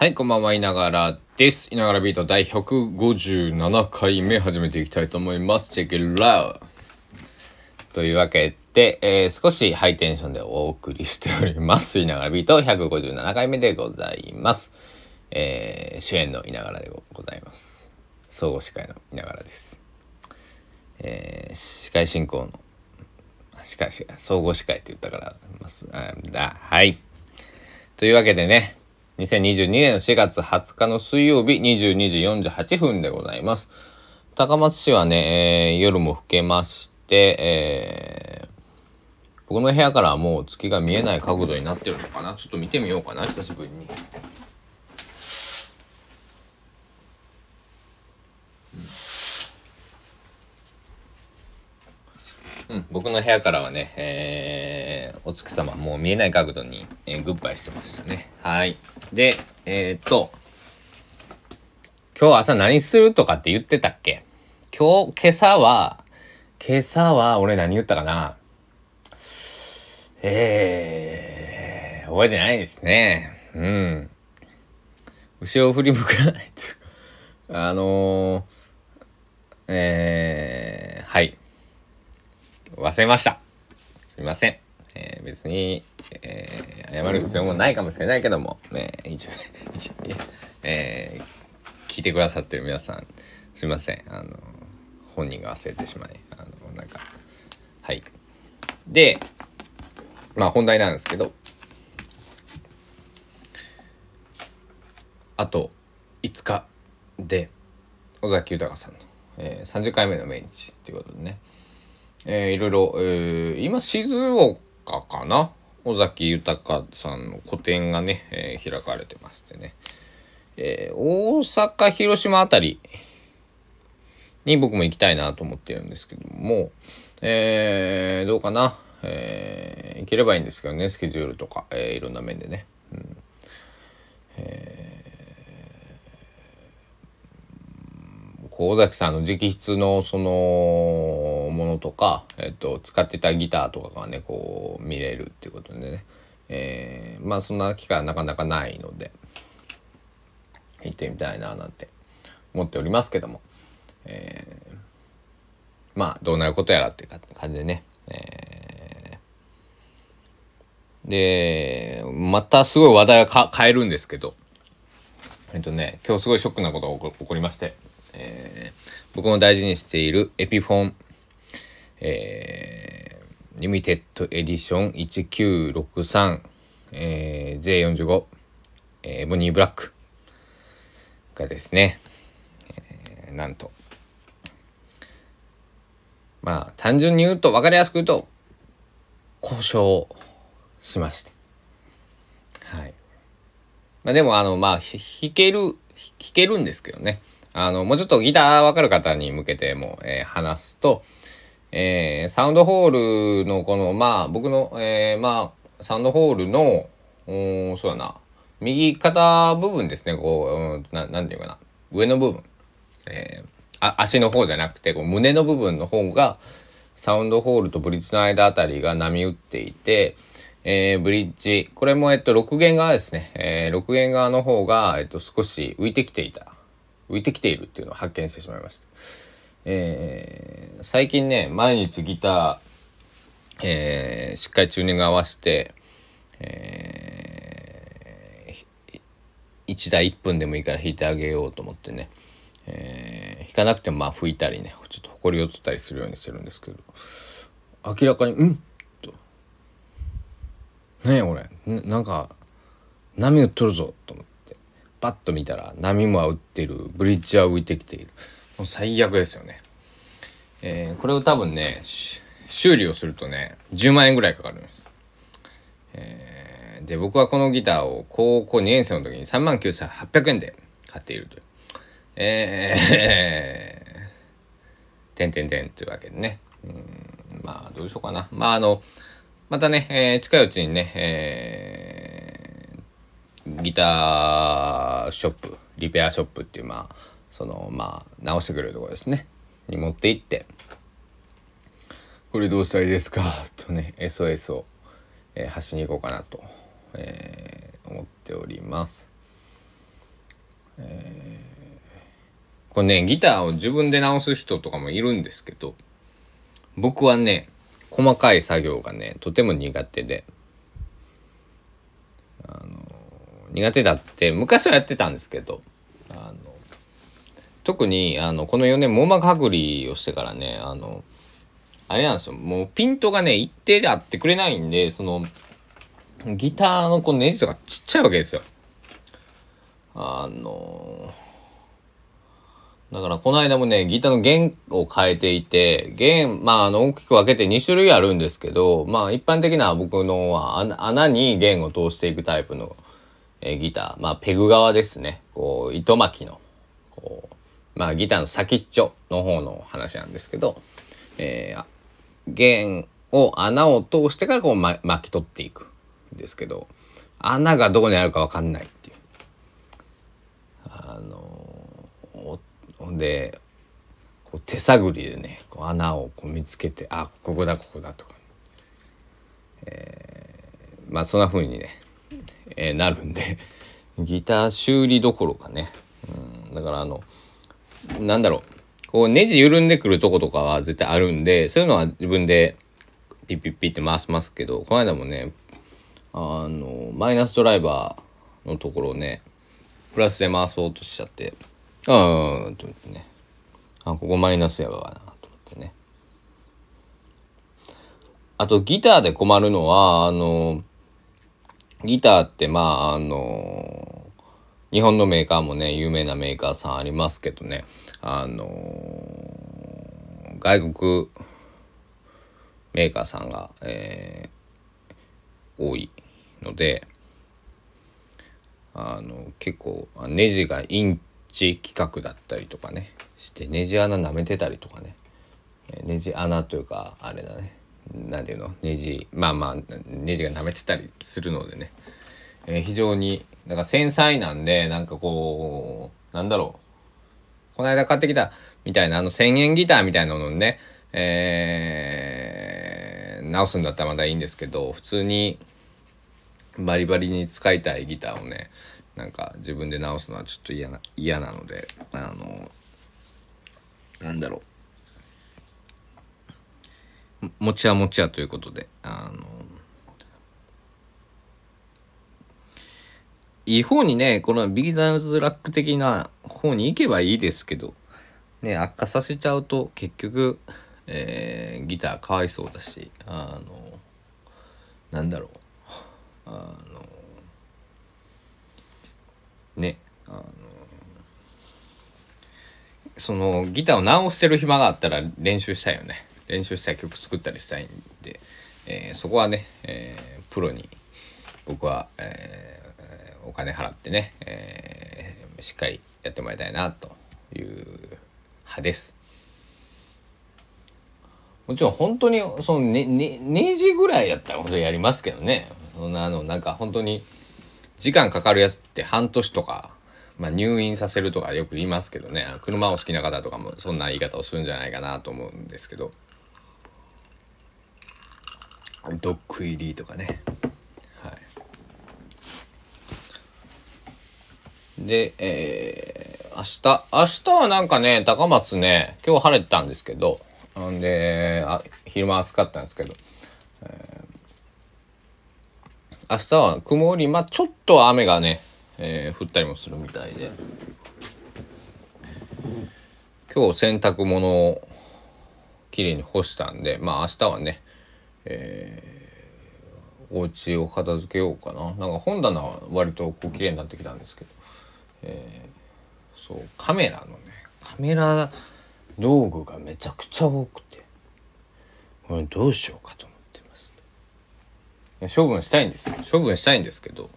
はい、こんばんは、いながらです。いながらビート第157回目始めていきたいと思います。チェックラウというわけで、えー少しハイテンションでお送りしております。いながらビート157回目でございます。えー主演のいながらでございます。総合司会のいながらです。えー司会進行の、司会、司会総合司会って言ったから、ますあだ、はい。というわけでね、2022年4月20日の水曜日22時48分でございます。高松市はね、えー夜も更けまして、えー僕の部屋からはもう月が見えない角度になってるのかなちょっと見てみようかな久しぶりに。うん、僕の部屋からはね、えーお月様もう見えない角度に、えーグッバイしてましたね。はい。で、えーっと、今日朝何するとかって言ってたっけ？今日、今朝は、今朝は俺何言ったかな？えー、覚えてないですね。うん。後ろを振り向かないと、あのー、えー、はい。忘れました。すみません。えー別に、えー謝る必要もないかもしれないけども、ね、一応、一 応えー聞いてくださってる皆さん、すみません。あの、本人が忘れてしまい、あの、なんか、はい。で、まあ本題なんですけど、あと5日で、尾崎豊さんの、えー30回目の命日っていうことでね、えーいろいろ、えー今静岡かな。尾崎豊さんの個展がね、えー開かれてましてね、えー大阪広島あたりに僕も行きたいなと思ってるんですけども、えーどうかな、えー行ければいいんですけどねスケジュールとか、えーいろんな面でね、うんこう尾崎さんの直筆のそののとか、えっと、使ってたギターとかがねこう見れるっていうことでね、えーまあそんな機会はなかなかないので行ってみたいななんて思っておりますけども、えーまあどうなることやらっていう感じでね、えーでまたすごい話題が変えるんですけど。えっとね、今日すごいショックなことが起こりまして、えー僕も大事にしているエピフォン、えーリミテッドエディション1963、えー J45、えーエボニーブラックがですね、えーなんと、まあ単純に言うと、分かりやすく言うと、故障しまして。はい。まあ、でもあのまあ弾ける弾けるんですけどねあのもうちょっとギター分かる方に向けても、えー話すと、えーサウンドホールのこのまあ僕の、えーまあサウンドホールのうーんそうだな右肩部分ですねこう、ななんていうかな上の部分、えーあ足の方じゃなくてこう胸の部分の方がサウンドホールとブリッジの間あたりが波打っていて、えーブリッジ、これも、えっと、6弦側ですね。えー6弦側の方が、えっと、少し浮いてきていた。浮いてきているっていうのを発見してしまいました。えー最近ね、毎日ギター、えーしっかりチューニング合わせて、えー、1台1分でもいいから弾いてあげようと思ってね、えー弾かなくてもまあ拭いたりね、ちょっと埃を取ったりするようにしてるんですけど、明らかに、うん？と、何やこれななんか波打っとるぞと思って。パッと見たら波も打ってる。ブリッジは浮いてきている。もう最悪ですよね。えーこれを多分ね修理をするとね10万円ぐらいかかるんです、えーで僕はこのギターを高校2年生の時に3万9800円で買っているという。えー、てんてんてんというわけでね。うんまあどうしようかな。まああのまたね、えー近いうちにね、えーギターショップ、リペアショップっていう、まあ、その、まあ、直してくれるところですね、に持って行って、これどうしたらいいですか？とね、SOS を、えー発しに行こうかなと、えー思っております。えー、これねギターを自分で直す人とかもいるんですけど僕はね細かい作業がねとても苦手であの苦手だって昔はやってたんですけどあの特にあのこの4年網膜剥離をしてからねあのあれなんですよ。もうピントがね一定であってくれないんでそのギターのこのネジとかちっちゃいわけですよ。あのだからこの間もねギターの弦を変えていて弦まああの大きく分けて2種類あるんですけどまあ一般的な僕のは穴に弦を通していくタイプの、えギター。まあペグ側ですね。こう糸巻きの。こうまあギターの先っちょの方の話なんですけど、えー、弦を穴を通してからこう、巻き取っていくんですけど穴がどこにあるか分かんないっていう。あのほんでこう手探りでねこう穴をこう見つけてあここだここだとか、えー、まあそんな風にね、えー、なるんでギター修理どころかね、うん、だからあのなんだろう。こうネジ緩んでくるとことかは絶対あるんでそういうのは自分でピッピッピッって回しますけどこの間もねあのマイナスドライバーのところをねプラスで回そうとしちゃって。ああと思ってね。あここマイナスやわなと思ってね。あとギターで困るのはあのギターってまああの日本のメーカーもね有名なメーカーさんありますけどね。あの外国メーカーさんが、えー、多いのであの結構ネジがインチ規格だったりとかねしてネジ穴舐めてたりとかね。ネジ穴というかあれだね。何ていうの？ネジまあまあネジが舐めてたりするのでね、えー、非常にだから繊細なんでなんかこうなんだろう。この間買ってきたみたいなあの1000円ギターみたいなのねえー、直すんだったらまだいいんですけど普通にバリバリに使いたいギターをねなんか自分で直すのはちょっと嫌な嫌なのであのなんだろう。持ちは持ちやということであのいい方にねこのビギナーズラック的な方に行けばいいですけどね悪化させちゃうと結局、えー、ギターかわいそうだしあのなんだろう。あのねあのそのギターを直してる暇があったら練習したいよね。練習したい曲作ったりしたいんで、えー、そこはね、えー、プロに僕は、えー、お金払ってね、えー、しっかりやってもらいたいなという派です。もちろん本当にそのねねネジぐらいやったら本当にやりますけどね。そんなあのなんか本当に時間かかるやつって半年とか、まあ、入院させるとかよく言いますけどね。車を好きな方とかもそんな言い方をするんじゃないかなと思うんですけど。ドッグ入りとかねはいでえー、明日明日はなんかね高松ね今日晴れてたんですけどんであ昼間暑かったんですけど、えー、明日は曇りまあちょっと雨がね、えー、降ったりもするみたいで今日洗濯物をきれいに干したんでまあ明日はね、えー、お家を片付けようかな。なんか本棚は割とこう綺麗になってきたんですけど、えー、そうカメラのねカメラ道具がめちゃくちゃ多くてこれどうしようかと思ってます。処分したいんですよ。処分したいんですけど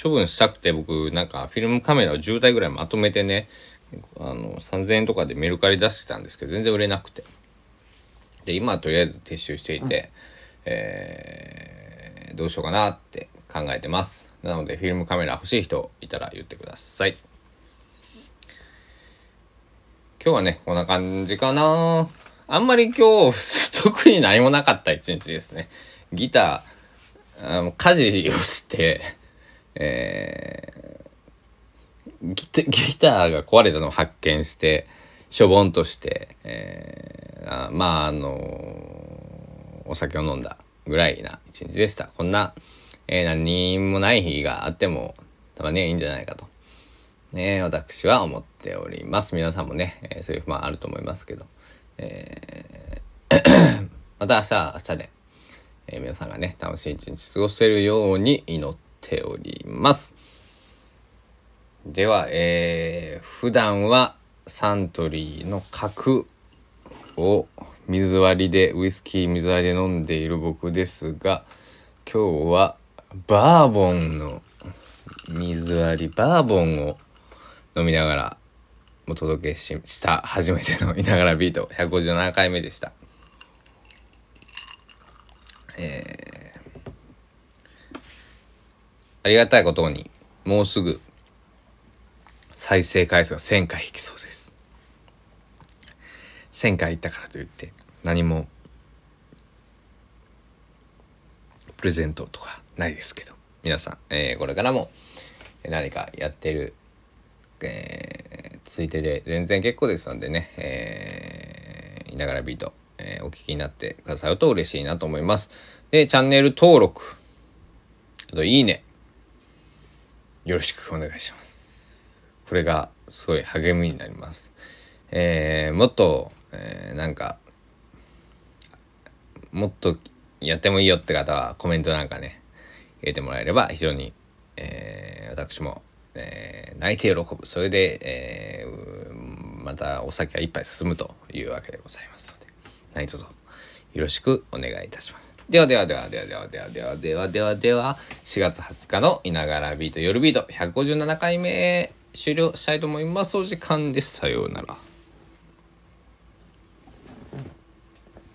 処分したくて僕なんかフィルムカメラを10台ぐらいまとめてねあの3000円とかでメルカリ出してたんですけど全然売れなくて。で今はとりあえず撤収していて、えー、どうしようかなって考えてますなのでフィルムカメラ欲しい人いたら言ってください今日はね、こんな感じかな。あんまり今日、特に何もなかった一日ですね。ギター、あ家事をして、えー、ギタギターが壊れたのを発見してしょぼんとして、えーまああのお酒を飲んだぐらいな一日でしたこんな、えー何もない日があってもたまにはいいんじゃないかと、ね、私は思っております。皆さんもね、えーそういう不満あると思いますけど、えー また明日明日で、えー皆さんがね楽しい一日過ごせるように祈っております。では、えー、普段はサントリーの角を水割りでウイスキー水割りで飲んでいる僕ですが今日はバーボンの水割りバーボンを飲みながらお届けしした初めての「いながらビート」157回目でした。えー。ありがたいことにもうすぐ再生回数が1000回いきそうです。1000回いったからといって何もプレゼントとかないですけど皆さん、えーこれからも何かやってる、えーついてで全然結構ですのでね、えーいながらビート、えーお聞きになってくださると嬉しいなと思いますでチャンネル登録あといいねよろしくお願いします。これがすごい励みになります。えーもっと、えーなんかもっとやってもいいよって方はコメントなんかね入れてもらえれば非常に、えー私も、えー泣いて喜ぶそれで、えーまたお酒が一杯進むというわけでございますので何卒よろしくお願いいたします。ではではではではではではではではではでは4月20日の「いながらビート夜ビート」157回目終了したいと思います。お時間です。さようなら。